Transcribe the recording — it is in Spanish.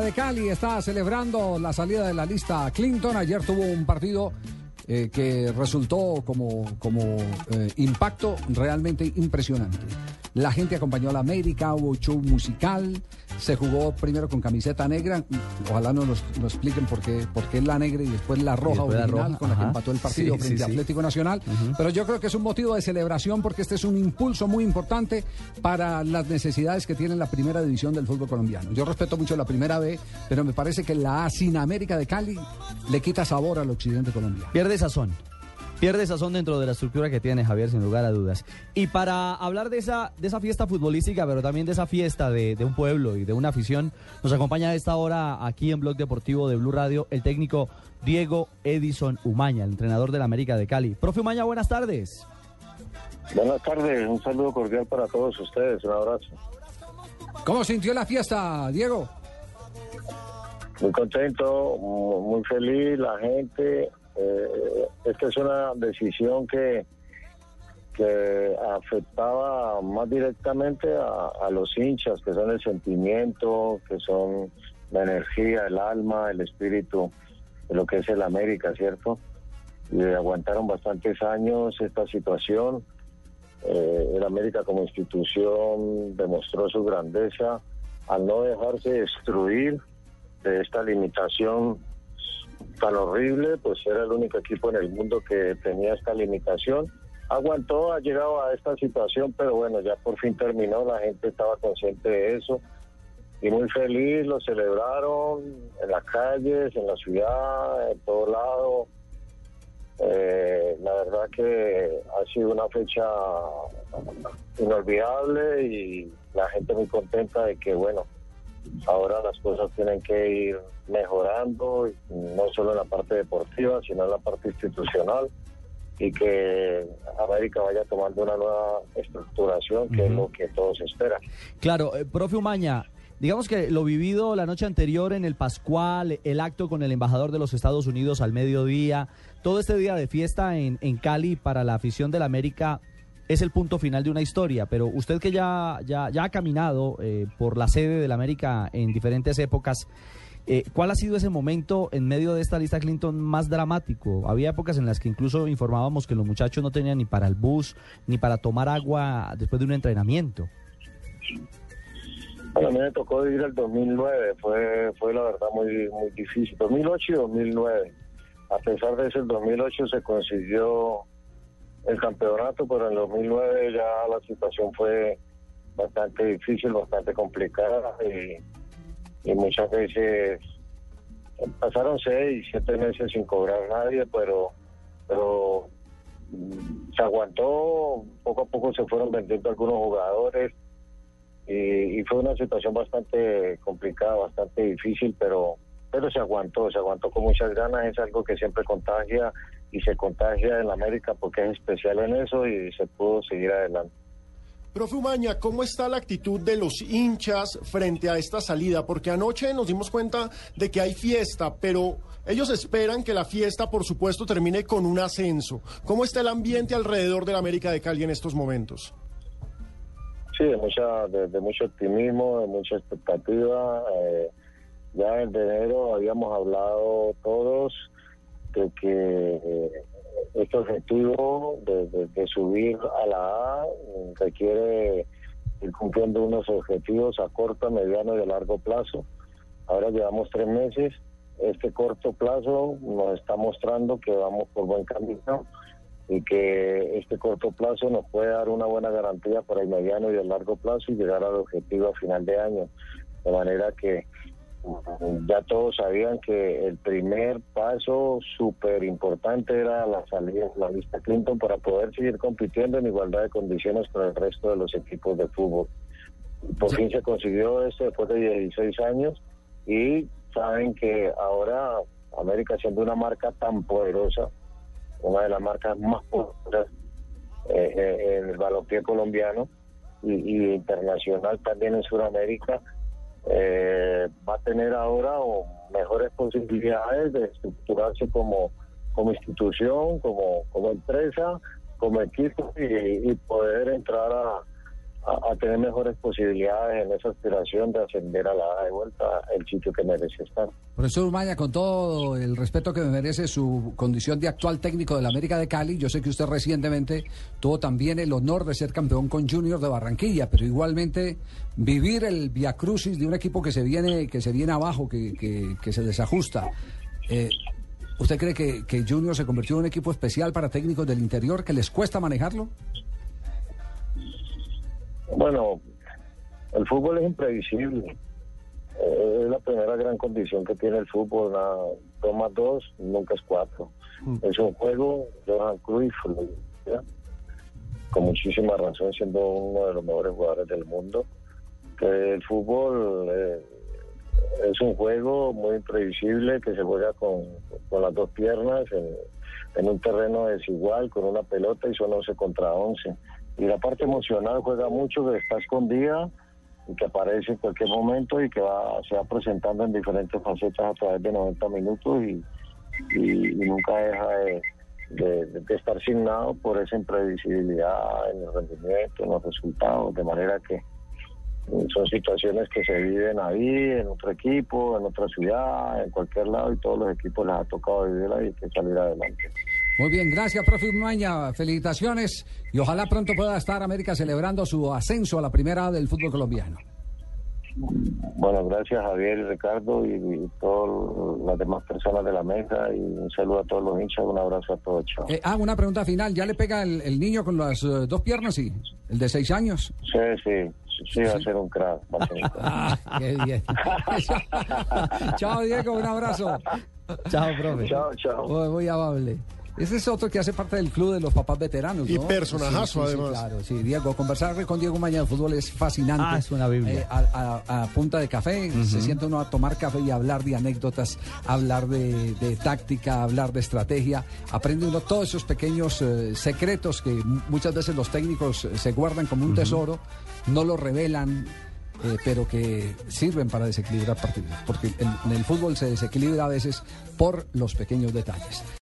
de Cali está celebrando la salida de la lista Clinton. Ayer tuvo un partido eh, que resultó como, como eh, impacto realmente impresionante. La gente acompañó a la América, hubo show musical, se jugó primero con camiseta negra, ojalá no nos, nos expliquen por qué, por qué la negra y después la roja después la original roja, con la que empató el partido Sí, frente sí, a sí. Atlético Nacional, pero yo creo que es un motivo de celebración porque este es un impulso muy importante para las necesidades que tiene la primera división del fútbol colombiano. Yo respeto mucho la primera B, pero me parece que la A sin América de Cali le quita sabor al occidente colombiano. Pierde sazón. Pierde sazón dentro de la estructura que tiene Javier, sin lugar a dudas. Y para hablar de esa, de esa fiesta futbolística, pero también de esa fiesta de, de un pueblo y de una afición, nos acompaña a esta hora aquí en Blog Deportivo de Blue Radio el técnico Diego Edison Umaña, el entrenador del América de Cali. Profe Umaña, buenas tardes. Buenas tardes, un saludo cordial para todos ustedes, un abrazo. ¿Cómo sintió la fiesta, Diego? Muy contento, mu- muy feliz, la gente. Eh, esta es una decisión que, que afectaba más directamente a, los hinchas, que son el sentimiento, que son la energía, el alma, el espíritu de lo que es el América, ¿cierto? Y aguantaron bastantes años esta situación. Eh, el América como institución demostró su grandeza al no dejarse destruir de esta limitación tan horrible, pues era el único equipo en el mundo que tenía esta limitación. Aguantó, ha llegado a esta situación, pero bueno, ya por fin terminó, la gente estaba consciente de eso y muy feliz, lo celebraron en las calles, en la ciudad, en todo lado. Eh, la verdad que ha sido una fecha inolvidable y la gente muy contenta de que, bueno, ahora las cosas tienen que ir mejorando, no solo en la parte deportiva, sino en la parte institucional, y que América vaya tomando una nueva estructuración, que es lo que todos esperan. Claro, eh, profe Umaña, digamos que lo vivido la noche anterior en el Pascual, el acto con el embajador de los Estados Unidos al mediodía, todo este día de fiesta en, en Cali para la afición del América es el punto final de una historia, pero usted que ya, ya, ya ha caminado eh, por la sede del América en diferentes épocas, eh, ¿cuál ha sido ese momento en medio de esta lista Clinton más dramático? Había épocas en las que incluso informábamos que los muchachos no tenían ni para el bus, ni para tomar agua después de un entrenamiento. A mí me tocó vivir el 2009, fue, fue la verdad muy, muy difícil. 2008 y 2009. A pesar de eso, el 2008 se consiguió el campeonato, pero en el 2009 ya la situación fue bastante difícil, bastante complicada y, y muchas veces pasaron seis, siete meses sin cobrar nadie, pero, pero mm, se aguantó, poco a poco se fueron vendiendo algunos jugadores y, y fue una situación bastante complicada, bastante difícil, pero pero se aguantó, se aguantó con muchas ganas, es algo que siempre contagia y se contagia en América porque es especial en eso y se pudo seguir adelante. Profe Umaña, ¿cómo está la actitud de los hinchas frente a esta salida? Porque anoche nos dimos cuenta de que hay fiesta, pero ellos esperan que la fiesta, por supuesto, termine con un ascenso. ¿Cómo está el ambiente alrededor de la América de Cali en estos momentos? Sí, de, mucha, de, de mucho optimismo, de mucha expectativa. eh, ya en enero habíamos hablado todos de que eh, este objetivo de, de- subir a la A requiere ir cumpliendo unos objetivos a corto, mediano y a largo plazo. Ahora llevamos tres meses. Este corto plazo nos está mostrando que vamos por buen camino y que este corto plazo nos puede dar una buena garantía para el mediano y el largo plazo y llegar al objetivo a final de año. De manera que ya todos sabían que el primer paso súper importante era la salida de la lista Clinton para poder seguir compitiendo en igualdad de condiciones con el resto de los equipos de fútbol. Por fin se consiguió esto después de 16 años y saben que ahora América siendo una marca tan poderosa, una de las marcas más poderosas eh, eh, en el balompié colombiano y, y internacional también en Sudamérica, eh, va a tener ahora o mejores posibilidades de estructurarse como, como institución, como, como empresa, como equipo y, y poder entrar a, a, tener mejores posibilidades en esa aspiración de ascender a la de vuelta el sitio que merece estar. Profesor Umaña, con todo el respeto que me merece su condición de actual técnico de la América de Cali, yo sé que usted recientemente tuvo también el honor de ser campeón con Junior de Barranquilla, pero igualmente vivir el viacrucis de un equipo que se viene, que se viene abajo, que, que, que se desajusta. Eh, ¿Usted cree que, que Junior se convirtió en un equipo especial para técnicos del interior que les cuesta manejarlo? Bueno, el fútbol es imprevisible. Eh, es la primera gran condición que tiene el fútbol. La, dos más dos nunca es cuatro. Es un juego, Johan Cruyff, ¿ya? con muchísima razón, siendo uno de los mejores jugadores del mundo. Que el fútbol eh, es un juego muy imprevisible que se juega con, con las dos piernas en, en un terreno desigual, con una pelota y son 11 contra 11 y la parte emocional juega mucho que está escondida y que aparece en cualquier momento y que va se va presentando en diferentes facetas a través de 90 minutos y, nunca deja de, de, de, estar signado por esa imprevisibilidad en el rendimiento, en los resultados, de manera que son situaciones que se viven ahí, en otro equipo, en otra ciudad, en cualquier lado y todos los equipos les ha tocado vivirla y hay que salir adelante. Muy bien, gracias, profe Umaña. Felicitaciones y ojalá pronto pueda estar América celebrando su ascenso a la primera del fútbol colombiano. Bueno, gracias Javier y Ricardo y, y todas las demás personas de la mesa y un saludo a todos los hinchas, un abrazo a todos. Chao. Eh, ah, una pregunta final. ¿Ya le pega el, el niño con las uh, dos piernas? Sí, el de seis años. Sí, sí, sí, va a ser un crack. Va a ser un crack. Ah, qué bien. chao, Diego, un abrazo. Chao, profe. chao, chao. Muy, muy amable. Ese es otro que hace parte del club de los papás veteranos. Y ¿no? personajazo, Sí, sí, sí, además. claro, sí, Diego. Conversar con Diego Mañana de fútbol es fascinante. Ah, es una Biblia. Eh, a, a- a punta de café, se siente uno a tomar café y a hablar de anécdotas, hablar de, de táctica, hablar de estrategia. Aprende uno todos esos pequeños eh, secretos que muchas veces los técnicos eh, se guardan como un tesoro, no lo revelan. eh, pero que sirven para desequilibrar partidos, porque en- en el fútbol se desequilibra a veces por los pequeños detalles.